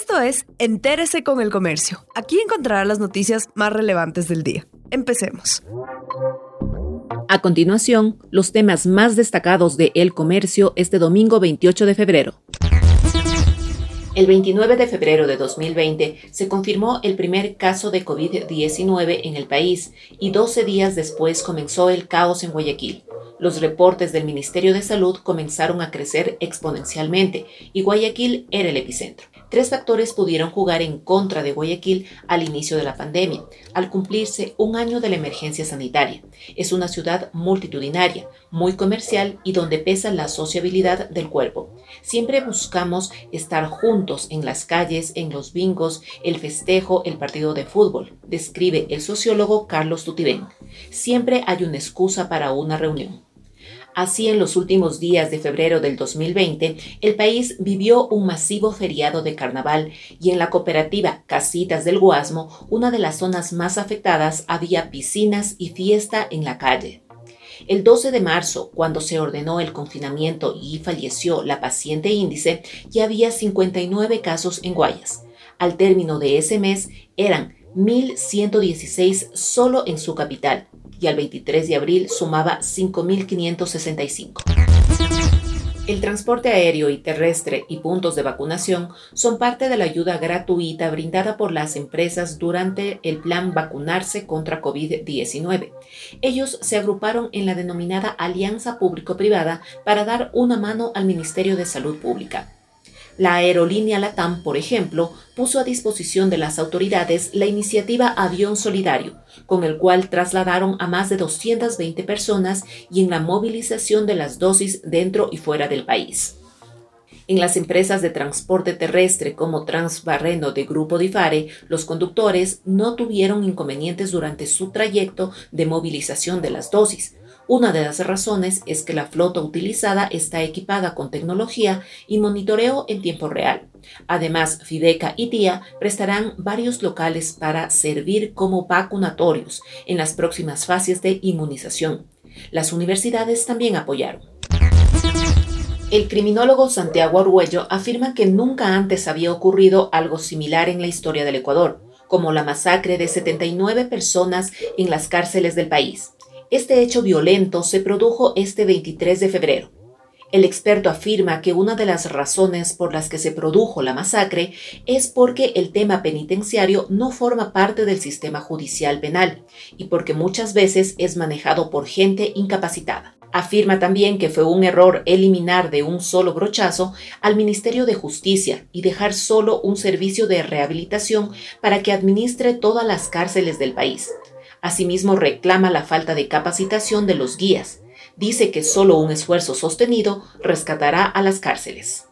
Esto es Entérese con el Comercio. Aquí encontrará las noticias más relevantes del día. Empecemos. A continuación, los temas más destacados de El Comercio este domingo 28 de febrero. El 29 de febrero de 2020 se confirmó el primer caso de COVID-19 en el país y 12 días después comenzó el caos en Guayaquil. Los reportes del Ministerio de Salud comenzaron a crecer exponencialmente y Guayaquil era el epicentro. Tres factores pudieron jugar en contra de Guayaquil al inicio de la pandemia, al cumplirse un año de la emergencia sanitaria. Es una ciudad multitudinaria, muy comercial y donde pesa la sociabilidad del cuerpo. Siempre buscamos estar juntos en las calles, en los bingos, el festejo, el partido de fútbol, describe el sociólogo Carlos Tutibén. Siempre hay una excusa para una reunión. Así, en los últimos días de febrero del 2020, el país vivió un masivo feriado de carnaval y en la cooperativa Casitas del Guasmo, una de las zonas más afectadas, había piscinas y fiesta en la calle. El 12 de marzo, cuando se ordenó el confinamiento y falleció la paciente índice, ya había 59 casos en Guayas. Al término de ese mes eran 1.116 solo en su capital y al 23 de abril sumaba 5.565. El transporte aéreo y terrestre y puntos de vacunación son parte de la ayuda gratuita brindada por las empresas durante el plan Vacunarse contra COVID-19. Ellos se agruparon en la denominada Alianza Público-Privada para dar una mano al Ministerio de Salud Pública. La aerolínea Latam, por ejemplo, puso a disposición de las autoridades la iniciativa Avión Solidario, con el cual trasladaron a más de 220 personas y en la movilización de las dosis dentro y fuera del país. En las empresas de transporte terrestre como Transbarreno de Grupo Difare, los conductores no tuvieron inconvenientes durante su trayecto de movilización de las dosis, una de las razones es que la flota utilizada está equipada con tecnología y monitoreo en tiempo real. Además, Fideca y TIA prestarán varios locales para servir como vacunatorios en las próximas fases de inmunización. Las universidades también apoyaron. El criminólogo Santiago Arguello afirma que nunca antes había ocurrido algo similar en la historia del Ecuador, como la masacre de 79 personas en las cárceles del país. Este hecho violento se produjo este 23 de febrero. El experto afirma que una de las razones por las que se produjo la masacre es porque el tema penitenciario no forma parte del sistema judicial penal y porque muchas veces es manejado por gente incapacitada. Afirma también que fue un error eliminar de un solo brochazo al Ministerio de Justicia y dejar solo un servicio de rehabilitación para que administre todas las cárceles del país, Asimismo, reclama la falta de capacitación de los guías. Dice que solo un esfuerzo sostenido rescatará a las cárceles.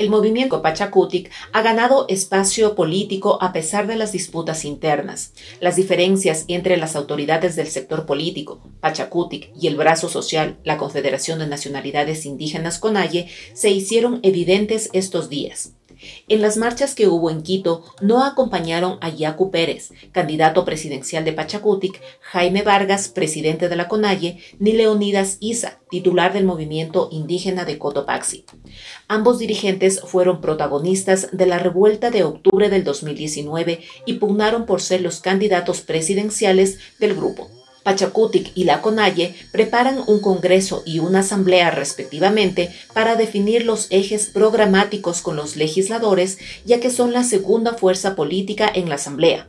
El movimiento Pachacutic ha ganado espacio político a pesar de las disputas internas. Las diferencias entre las autoridades del sector político, Pachacutic, y el brazo social, la Confederación de Nacionalidades Indígenas CONAIE, se hicieron evidentes estos días. En las marchas que hubo en Quito no acompañaron a Yacu Pérez, candidato presidencial de Pachacutic, Jaime Vargas, presidente de la CONAIE, ni Leonidas Isa, titular del movimiento indígena de Cotopaxi. Ambos dirigentes fueron protagonistas de la revuelta de octubre del 2019 y pugnaron por ser los candidatos presidenciales del grupo. Pachacutic y la CONAIE preparan un congreso y una asamblea respectivamente para definir los ejes programáticos con los legisladores, ya que son la segunda fuerza política en la asamblea.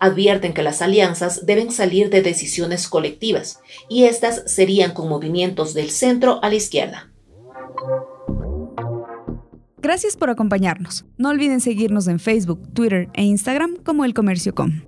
Advierten que las alianzas deben salir de decisiones colectivas, y estas serían con movimientos del centro a la izquierda. Gracias por acompañarnos. No olviden seguirnos en Facebook, Twitter e Instagram como El Comercio Com.